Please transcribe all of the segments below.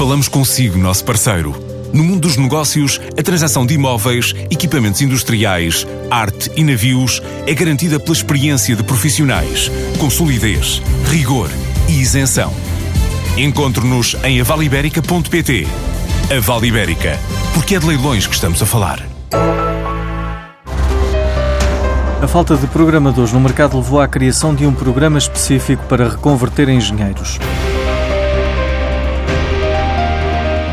Falamos consigo, nosso parceiro. No mundo dos negócios, a transação de imóveis, equipamentos industriais, arte e navios é garantida pela experiência de profissionais, com solidez, rigor e isenção. Encontre-nos em avaliberica.pt. A Vale Ibérica, porque é de leilões que estamos a falar. A falta de programadores no mercado levou à criação de um programa específico para reconverter engenheiros.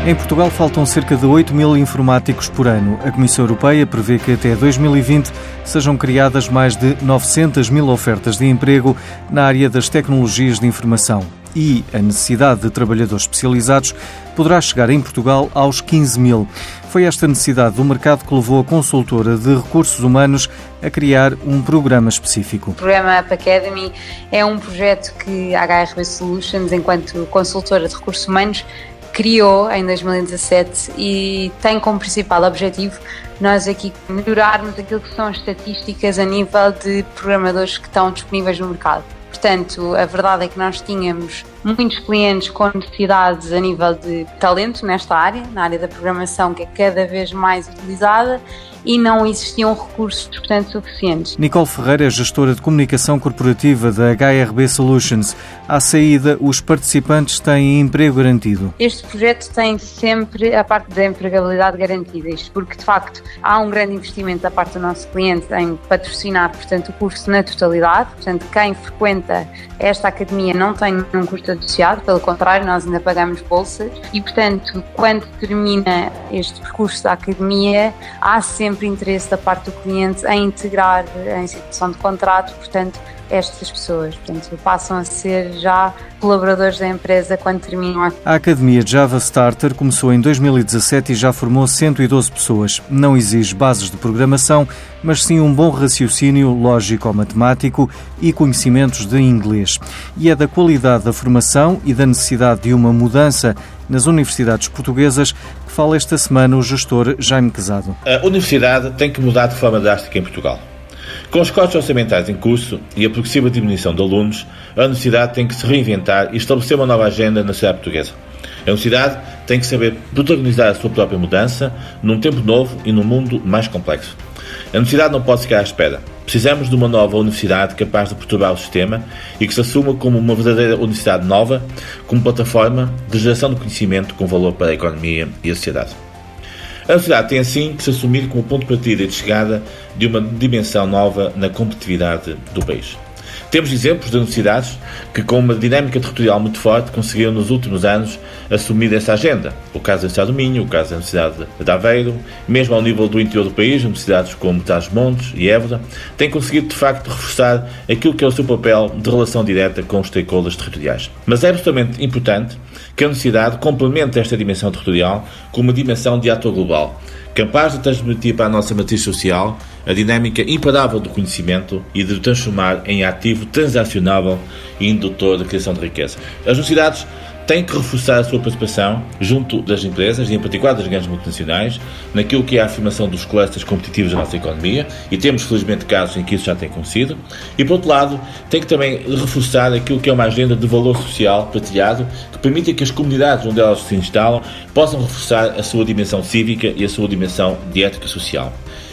Em Portugal faltam cerca de 8 mil informáticos por ano. A Comissão Europeia prevê que até 2020 sejam criadas mais de 900 mil ofertas de emprego na área das tecnologias de informação. E a necessidade de trabalhadores especializados poderá chegar em Portugal aos 15 mil. Foi esta necessidade do mercado que levou a consultora de recursos humanos a criar um programa específico. O programa Up Academy é um projeto que a HRB Solutions, enquanto consultora de recursos humanos, criou em 2017 e tem como principal objetivo nós aqui melhorarmos aquilo que são as estatísticas a nível de programadores que estão disponíveis no mercado. Portanto, a verdade é que nós tínhamos muitos clientes com necessidades a nível de talento nesta área, na área da programação, que é cada vez mais utilizada, e não existiam recursos, portanto, suficientes. Nicole Ferreira é gestora de comunicação corporativa da HRB Solutions. À saída, os participantes têm emprego garantido. Este projeto tem sempre a parte da empregabilidade garantida, isto porque, de facto, há um grande investimento da parte do nosso cliente em patrocinar, portanto, o curso na totalidade. Portanto, quem frequenta esta academia não tem nenhum custo associado, pelo contrário, nós ainda pagamos bolsas e, portanto, quando termina este percurso da academia, há sempre interesse da parte do cliente em integrar em situação de contrato, portanto, estas pessoas. Portanto, passam a ser já colaboradores da empresa quando terminam a... Academia Java Starter começou em 2017 e já formou 112 pessoas. Não exige bases de programação, mas sim um bom raciocínio lógico-matemático e conhecimentos de inglês. E é da qualidade da formação e da necessidade de uma mudança nas universidades portuguesas fala esta semana o gestor Jaime Quezado. A universidade tem que mudar de forma drástica em Portugal. Com os cortes orçamentais em curso e a progressiva diminuição de alunos, a universidade tem que se reinventar e estabelecer uma nova agenda na sociedade portuguesa. A universidade tem que saber protagonizar a sua própria mudança num tempo novo e num mundo mais complexo. A universidade não pode ficar à espera. Precisamos de uma nova universidade capaz de perturbar o sistema e que se assuma como uma verdadeira universidade nova, como plataforma de geração de conhecimento com valor para a economia e a sociedade. A universidade tem assim que se assumir como ponto de partida e de chegada de uma dimensão nova na competitividade do país. Temos exemplos de universidades que, com uma dinâmica territorial muito forte, conseguiram nos últimos anos assumir essa agenda. O caso da Universidade do Minho, o caso da Universidade de Aveiro, mesmo ao nível do interior do país, universidades como Tás Montes e Évora, têm conseguido de facto reforçar aquilo que é o seu papel de relação direta com os stakeholders territoriais. Mas é absolutamente importante que a universidade complemente esta dimensão territorial com uma dimensão de ator global capaz de transmitir para a nossa matriz social a dinâmica imparável do conhecimento e de o transformar em ativo transacionável e indutor da criação de riqueza. As universidades tem que reforçar a sua participação junto das empresas, e em particular das grandes multinacionais, naquilo que é a afirmação dos clusters competitivos da nossa economia, e temos felizmente casos em que isso já tem acontecido, e por outro lado, tem que também reforçar aquilo que é uma agenda de valor social partilhado, que permita que as comunidades onde elas se instalam possam reforçar a sua dimensão cívica e a sua dimensão de ética social.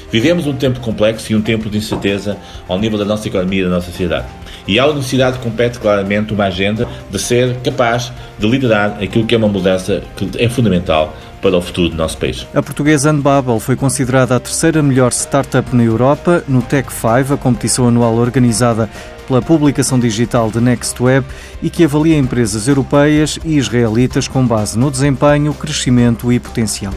Vivemos um tempo complexo e um tempo de incerteza ao nível da nossa economia e da nossa sociedade. E à universidade compete claramente uma agenda de ser capaz de liderar aquilo que é uma mudança que é fundamental para o futuro do nosso país. A portuguesa Unbubble foi considerada a terceira melhor startup na Europa no Tech 5, a competição anual organizada pela publicação digital de NextWeb e que avalia empresas europeias e israelitas com base no desempenho, crescimento e potencial.